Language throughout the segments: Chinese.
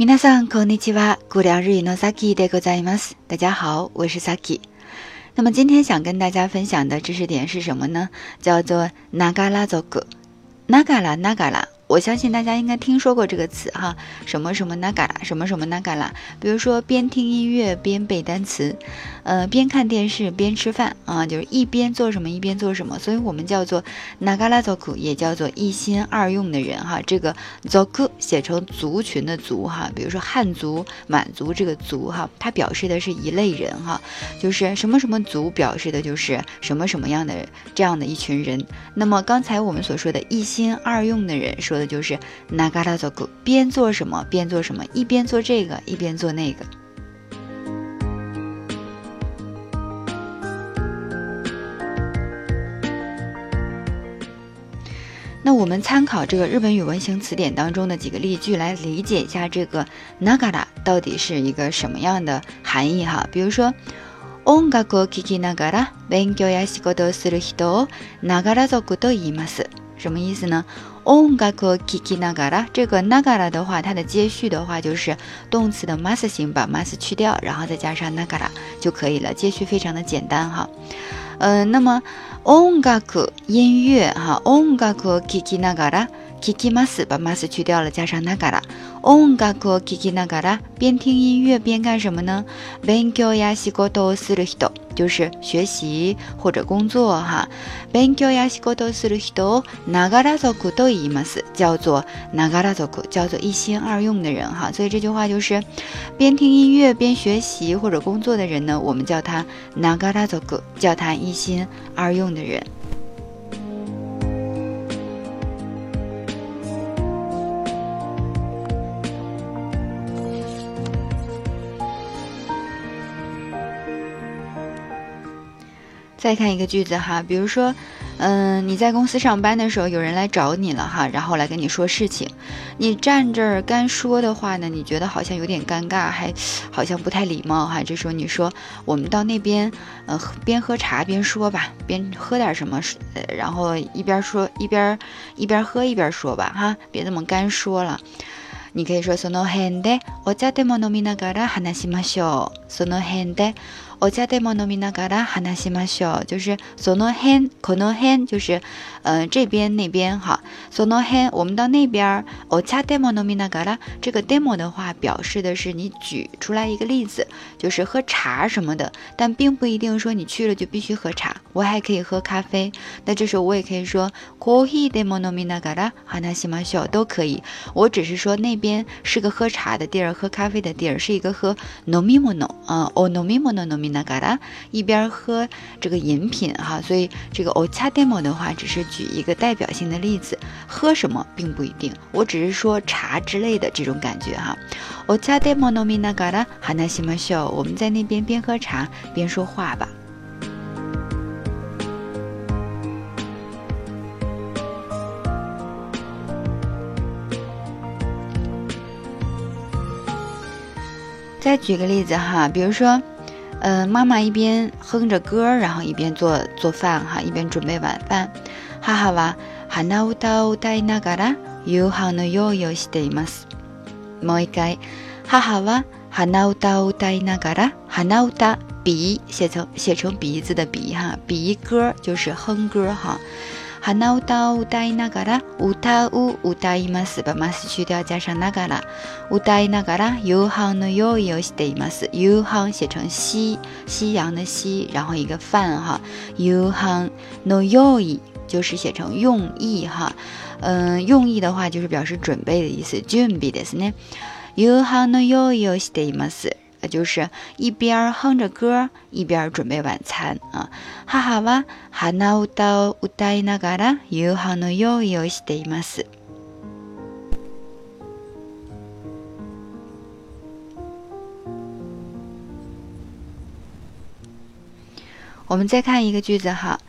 皆さんこんにちは。古良日语の Saki でございます。大家好，我是 Saki。那么今天想跟大家分享的知识点是什么呢？叫做 Nagara zoku。Nagara Nagara。我相信大家应该听说过这个词哈，什么什么那嘎啦，什么什么那嘎啦。比如说边听音乐边背单词， 呃，边看电视边吃饭啊，就是一边做什么一边做什么。所以我们叫做那嘎啦 zoku，也叫做一心二用的人哈。这个 zoku 写成族群的族哈，比如说汉族、满族这个族哈，它表示的是一类人哈，就是什么什么族表示的就是什么什么样的这样的一群人。那么刚才我们所说的一心二用的人说的。就是那嘎达做狗，边做什么边做什么，一边做这个一边做那个。那我们参考这个日本语文形词典当中的几个例句来理解一下这个那嘎达到底是一个什么样的含义哈。比如说，音楽を聴きながら勉強や仕事をする人をながら族と言います。什么意思呢？ 音楽を聴きながら，这个ながら的话，它的接续的话就是动词的 mas 形，把 mas 去掉，然后再加上ながら就可以了。接续非常的简单哈。嗯，那么音楽音乐哈，音楽を聴きながら。 聞きます，把 mas 去掉了，加上ながら。音楽を聞きながら，边听音乐边干什么呢？勉強や仕事をする人，就是学习或者工作哈。勉強や仕事をする人をながら族と言います，叫做ながら族，叫做一心二用的人哈。所以这句话就是，边听音乐边学习或者工作的人呢，我们叫他ながら族，叫他一心二用的人。 再看一个句子哈，比如说，嗯，你在公司上班的时候，有人来找你了哈，然后来跟你说事情，你站这儿干说的话呢，你觉得好像有点尴尬，还好像不太礼貌哈。这时候你说，我们到那边，呃，边喝茶边说吧，边喝点什么，呃，然后一边说一边一边喝一边说吧哈，别那么干说了。你可以说，その辺でお茶でも飲みながら話しましょう。その辺で。 お茶でも飲みながら話しましょう。就是その辺、この辺，就是呃这边那边哈。その辺，我们到那边。お茶でも飲みながら，这个 demo 的话表示的是你举出来一个例子，就是喝茶什么的，但并不一定说你去了就必须喝茶，我还可以喝咖啡。那这时候我也可以说コーヒーでも飲みながら話しましょう，都可以。我只是说那边是个喝茶的地儿，喝咖啡的地儿，是一个喝飲み物啊，お飲み物飲み。 那嘎达一边喝这个饮品哈，所以这个 ocha demo 的话，只是举一个代表性的例子，喝什么并不一定，我只是说茶之类的这种感觉哈。ocha demo no mi na gara hanashima show，我们在那边边喝茶边说话吧。再举个例子哈，比如说。嗯，妈妈一边哼着歌，然后一边做做饭哈，一边准备晚饭。哈哈哇，哈那乌达乌达伊那嘎啦，有好呢有有西得吗？某一个，哈哈哇，哈那乌达乌达伊那嘎啦，哈那乌达鼻写成写成鼻子的鼻哈，鼻歌就是哼歌哈。鼻歌を歌いながら歌う歌います。ばます終了加上ながら歌いながら夕飯の用意をしています。夕飯写成夕夕阳の夕然后一个饭哈。夕飯の用意就是写成用意哈。嗯用意的话就是表示准备的意思準備ですね。夕飯の用意をしています。吗？就是一边哼着歌，一边准备晚餐啊！哈哈哇，哈那乌达乌达伊那嘎啦，有好呢有有西得吗？是。我们再看一个句子哈，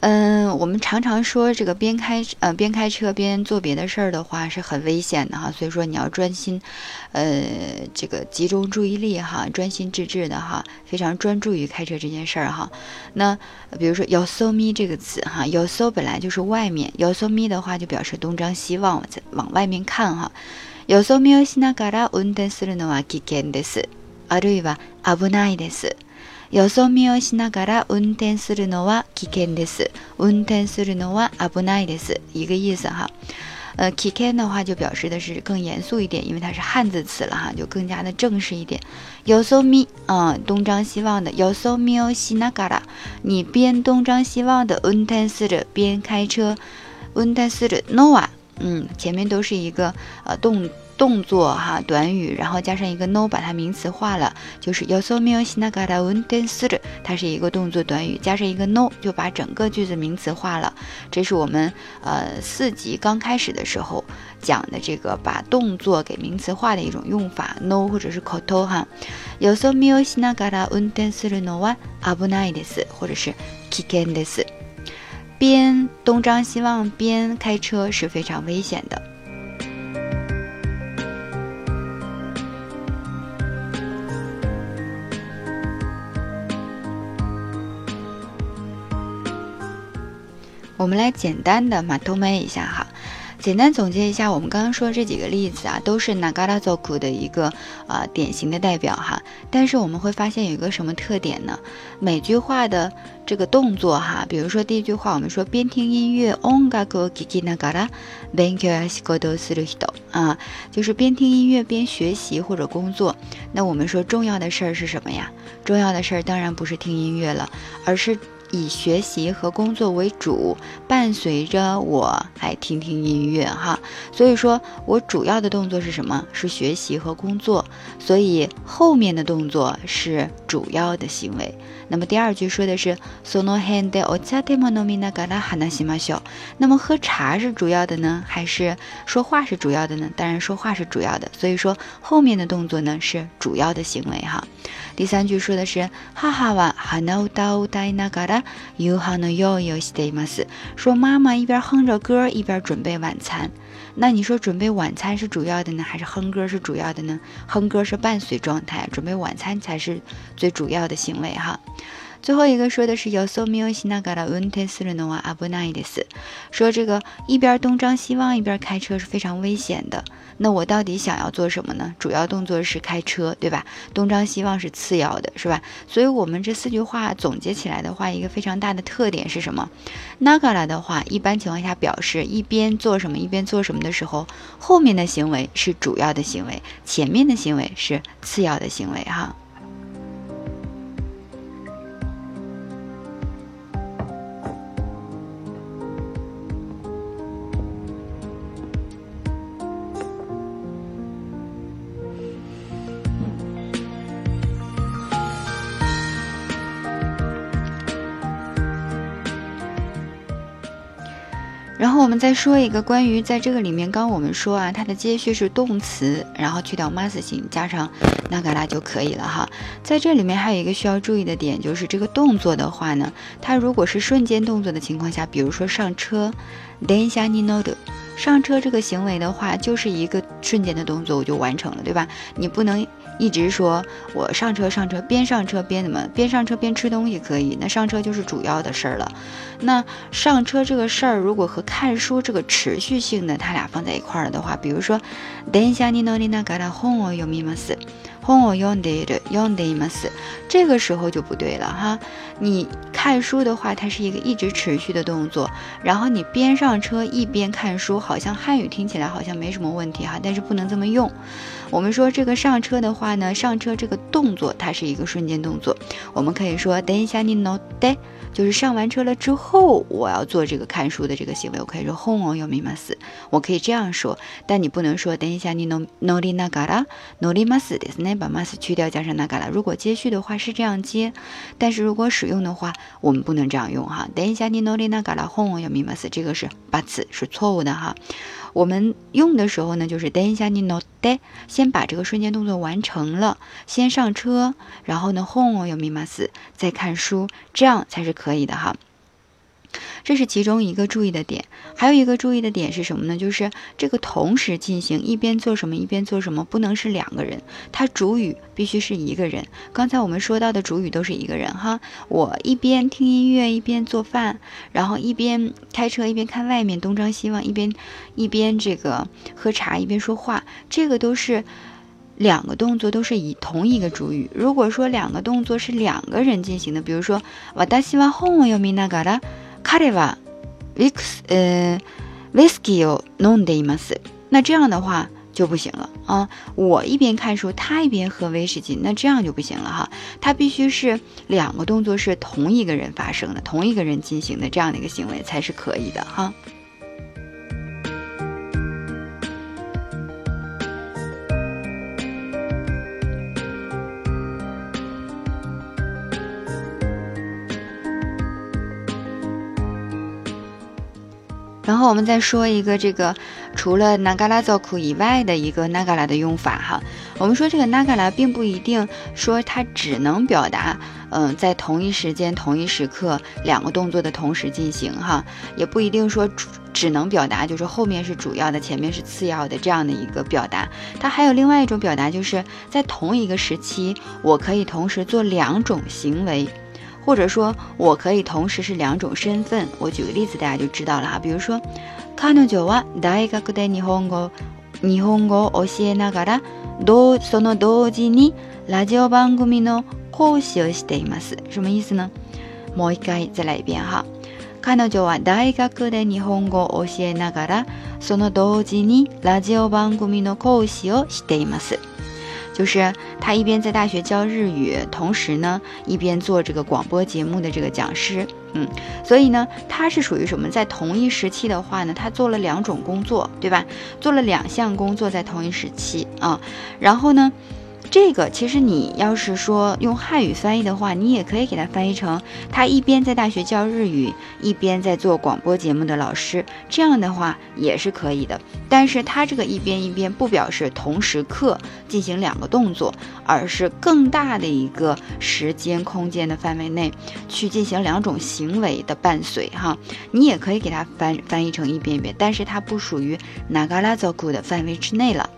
嗯，我们常常说这个边开呃边开车边做别的事儿的话是很危险的哈，所以说你要专心，呃，这个集中注意力哈，专心致志的哈，非常专注于开车这件事儿哈。那比如说 “yosomi” 这个词哈，“yoso” 本来就是外面，“yosomi” 的话就表示东张西望，在往外面看哈。“yosomi o shinagara unten suru no wa kiken desu”，あるいは危ないです。 よそ見をしながら運転するのは危険です。運転するのは危ないです。一个意思哈。呃，危険的话就表示的是更严肃一点，因为它是汉字词了哈，就更加的正式一点。よそ見啊，东张西望的。よそ見をしながら，你边东张西望的運転する边开车。運転するのは， 嗯，前面都是一个呃动。动作哈，短语，然后加上一个 no，把它名词化了，就是 yosomi o shinagara unten 它是一个动作短语，加上一个 no，就把整个句子名词化了。这是我们呃四级刚开始的时候讲的这个把动作给名词化的一种用法，no 或者是 koto 哈。yosomi o shinagara unten no wa abunai desu，或者是 kiken des。边东张西望边开车是非常危险的。我们来简单的马头麦一下哈，简单总结一下我们刚刚说这几个例子啊，都是 Nagara Zoku 的一个啊典型的代表哈。但是我们会发现有一个什么特点呢？每句话的这个动作哈，比如说第一句话我们说边听音乐，ongaku kiki nagara benkyo asikodo suru hito 啊，就是边听音乐边学习或者工作。那我们说重要的事儿是什么呀？重要的事儿当然不是听音乐了，而是。以学习和工作为主，伴随着我来听听音乐哈。所以说我主要的动作是什么？是学习和工作。所以后面的动作是主要的行为。那么第二句说的是 sono hande ochate monomina gara hanashimasho。那么喝茶是主要的呢，还是说话是主要的呢？当然说话是主要的。所以说后面的动作呢是主要的行为哈。第三句说的是哈哈哇哈那乌达乌达伊那嘎达有哈那有有西得吗斯？说妈妈一边哼着歌一边准备晚餐。那你说准备晚餐是主要的呢，还是哼歌是主要的呢？哼歌是伴随状态，准备晚餐才是最主要的行为哈。最后一个说的是有所没有西那嘎达温特斯伦的话阿布奈的斯，说这个一边东张西望一边开车是非常危险的。那我到底想要做什么呢？主要动作是开车，对吧？东张西望是次要的，是吧？所以我们这四句话总结起来的话，一个非常大的特点是什么？那嘎拉的话，一般情况下表示一边做什么一边做什么的时候，后面的行为是主要的行为，前面的行为是次要的行为，哈。然后我们再说一个关于在这个里面，刚我们说啊，它的接续是动词，然后去掉 mas 型，加上那嘎拉就可以了哈。在这里面还有一个需要注意的点，就是这个动作的话呢，它如果是瞬间动作的情况下，比如说上车，den sha ni no de，上车这个行为的话，就是一个瞬间的动作，我就完成了，对吧？你不能。一直说我上车上车边上车边怎么边上车边吃东西可以，那上车就是主要的事儿了。那上车这个事儿如果和看书这个持续性的，它俩放在一块儿的话，比如说，等一下你努力那嘎达哄我有密码是，哄我用的用的密码是，这个时候就不对了哈。你看书的话，它是一个一直持续的动作，然后你边上车一边看书，好像汉语听起来好像没什么问题哈，但是不能这么用。我们说这个上车的话呢，上车这个动作它是一个瞬间动作，我们可以说等一下你 no de，就是上完车了之后，我要做这个看书的这个行为，我可以说 hon 有密码死，我可以这样说，但你不能说等一下你 no no li na gara no li mas，把 mas 去掉加上 naga 了如果接续的话是这样接，但是如果使用的话，我们不能这样用哈，等一下你 no li naga 了 hon 有密码死，这个是把词是错误的哈。我们用的时候呢，就是等一下你 no de，先把这个瞬间动作完成了，先上车，然后呢 home 有密码四，再看书，这样才是可以的哈。这是其中一个注意的点。还有一个注意的点是什么呢？就是这个同时进行，一边做什么一边做什么，不能是两个人，它主语必须是一个人。刚才我们说到的主语都是一个人哈。我一边听音乐一边做饭，然后一边开车一边看外面东张西望，一边一边这个喝茶一边说话，这个都是。两个动作都是以同一个主语。如果说两个动作是两个人进行的，比如说，私は本を読みながら、 彼はウィス呃ウイスキーを飲んでいます。那这样的话就不行了啊！我一边看书，他一边喝威士忌，那这样就不行了哈。他必须是两个动作是同一个人发生的，同一个人进行的这样的一个行为才是可以的哈。然 我们再说一个这个除了 nagara zoku 以外的一个 nagara 的用法哈。我们说这个 nagara 并不一定说它只能表达，嗯，在同一时间、同一时刻两个动作的同时进行哈，也不一定说只能表达就是后面是主要的，前面是次要的这样的一个表达。它还有另外一种表达，就是在同一个时期，我可以同时做两种行为。或者说我可以同时是两种身份。我举个例子，大家就知道了哈。比如说，彼女は大学で日本語日本語を教えながら、同その同時にラジオ番組の講師をしています。什么意思呢？もう一回再来一遍哈。彼女は大学で日本語を教えながら、その同時にラジオ番組の講師をしています。 就是他一边在大学教日语，同时呢一边做这个广播节目的这个讲师，嗯，所以呢他是属于什么？在同一时期的话呢，他做了两种工作，对吧？做了两项工作在同一时期啊，然后呢？这个其实你要是说用汉语翻译的话，你也可以给它翻译成他一边在大学教日语，一边在做广播节目的老师，这样的话也是可以的。但是他这个一边一边不表示同时刻进行两个动作，而是更大的一个时间空间的范围内去进行两种行为的伴随哈。你也可以给它翻翻译成一边一边，但是它不属于 nagarazoku 的范围之内了。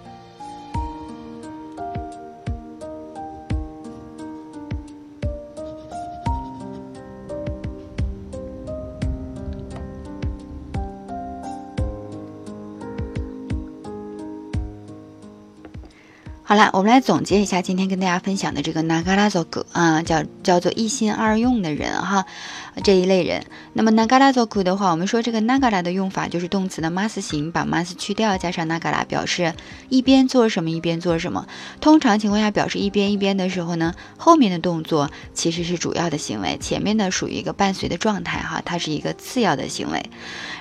好了，我们来总结一下今天跟大家分享的这个 nagarazoku 啊，叫叫做一心二用的人哈。这一类人，那么 nagara zoku 的话，我们说这个 nagara 的用法就是动词的 mas 形，把 mas 去掉，加上 nagara 表示一边做什么一边做什么。通常情况下表示一边一边的时候呢，后面的动作其实是主要的行为，前面的属于一个伴随的状态哈，它是一个次要的行为。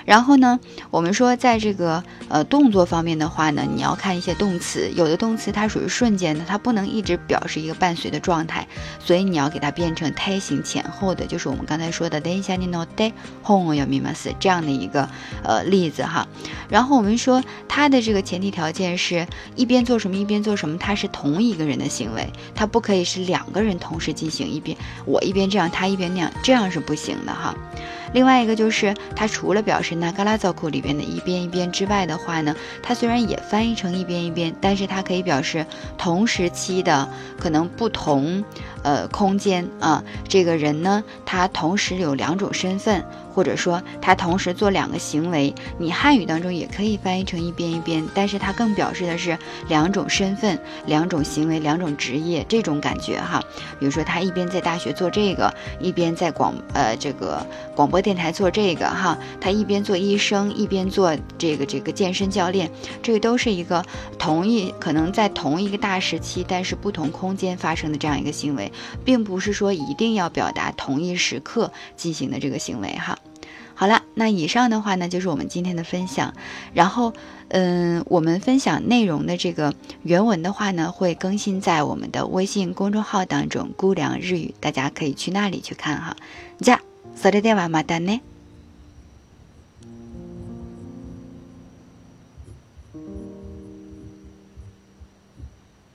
然后呢，我们说在这个呃动作方面的话呢，你要看一些动词，有的动词它属于瞬间的，它不能一直表示一个伴随的状态，所以你要给它变成胎形前后的，就是我们刚才说。的等一下，你 no day home 要明白是这样的一个呃例子哈。然后我们说它的这个前提条件是一边做什么一边做什么，它是同一个人的行为，它不可以是两个人同时进行一边我一边这样，他一边那样，这样是不行的哈。另外一个就是，它除了表示 nagarazoku 里边的一边一边之外的话呢，它虽然也翻译成一边一边，但是它可以表示同时期的可能不同呃空间啊，这个人呢，他同时有两种身份。或者说他同时做两个行为，你汉语当中也可以翻译成一边一边，但是它更表示的是两种身份、两种行为、两种职业这种感觉哈。比如说他一边在大学做这个，一边在广呃这个广播电台做这个哈。他一边做医生，一边做这个这个健身教练，这个都是一个同一可能在同一个大时期，但是不同空间发生的这样一个行为，并不是说一定要表达同一时刻进行的这个行为哈。好了，那以上的话呢，就是我们今天的分享。然后，嗯，我们分享内容的这个原文的话呢，会更新在我们的微信公众号当中“姑凉日语”，大家可以去那里去看哈。じゃ、それではまたね。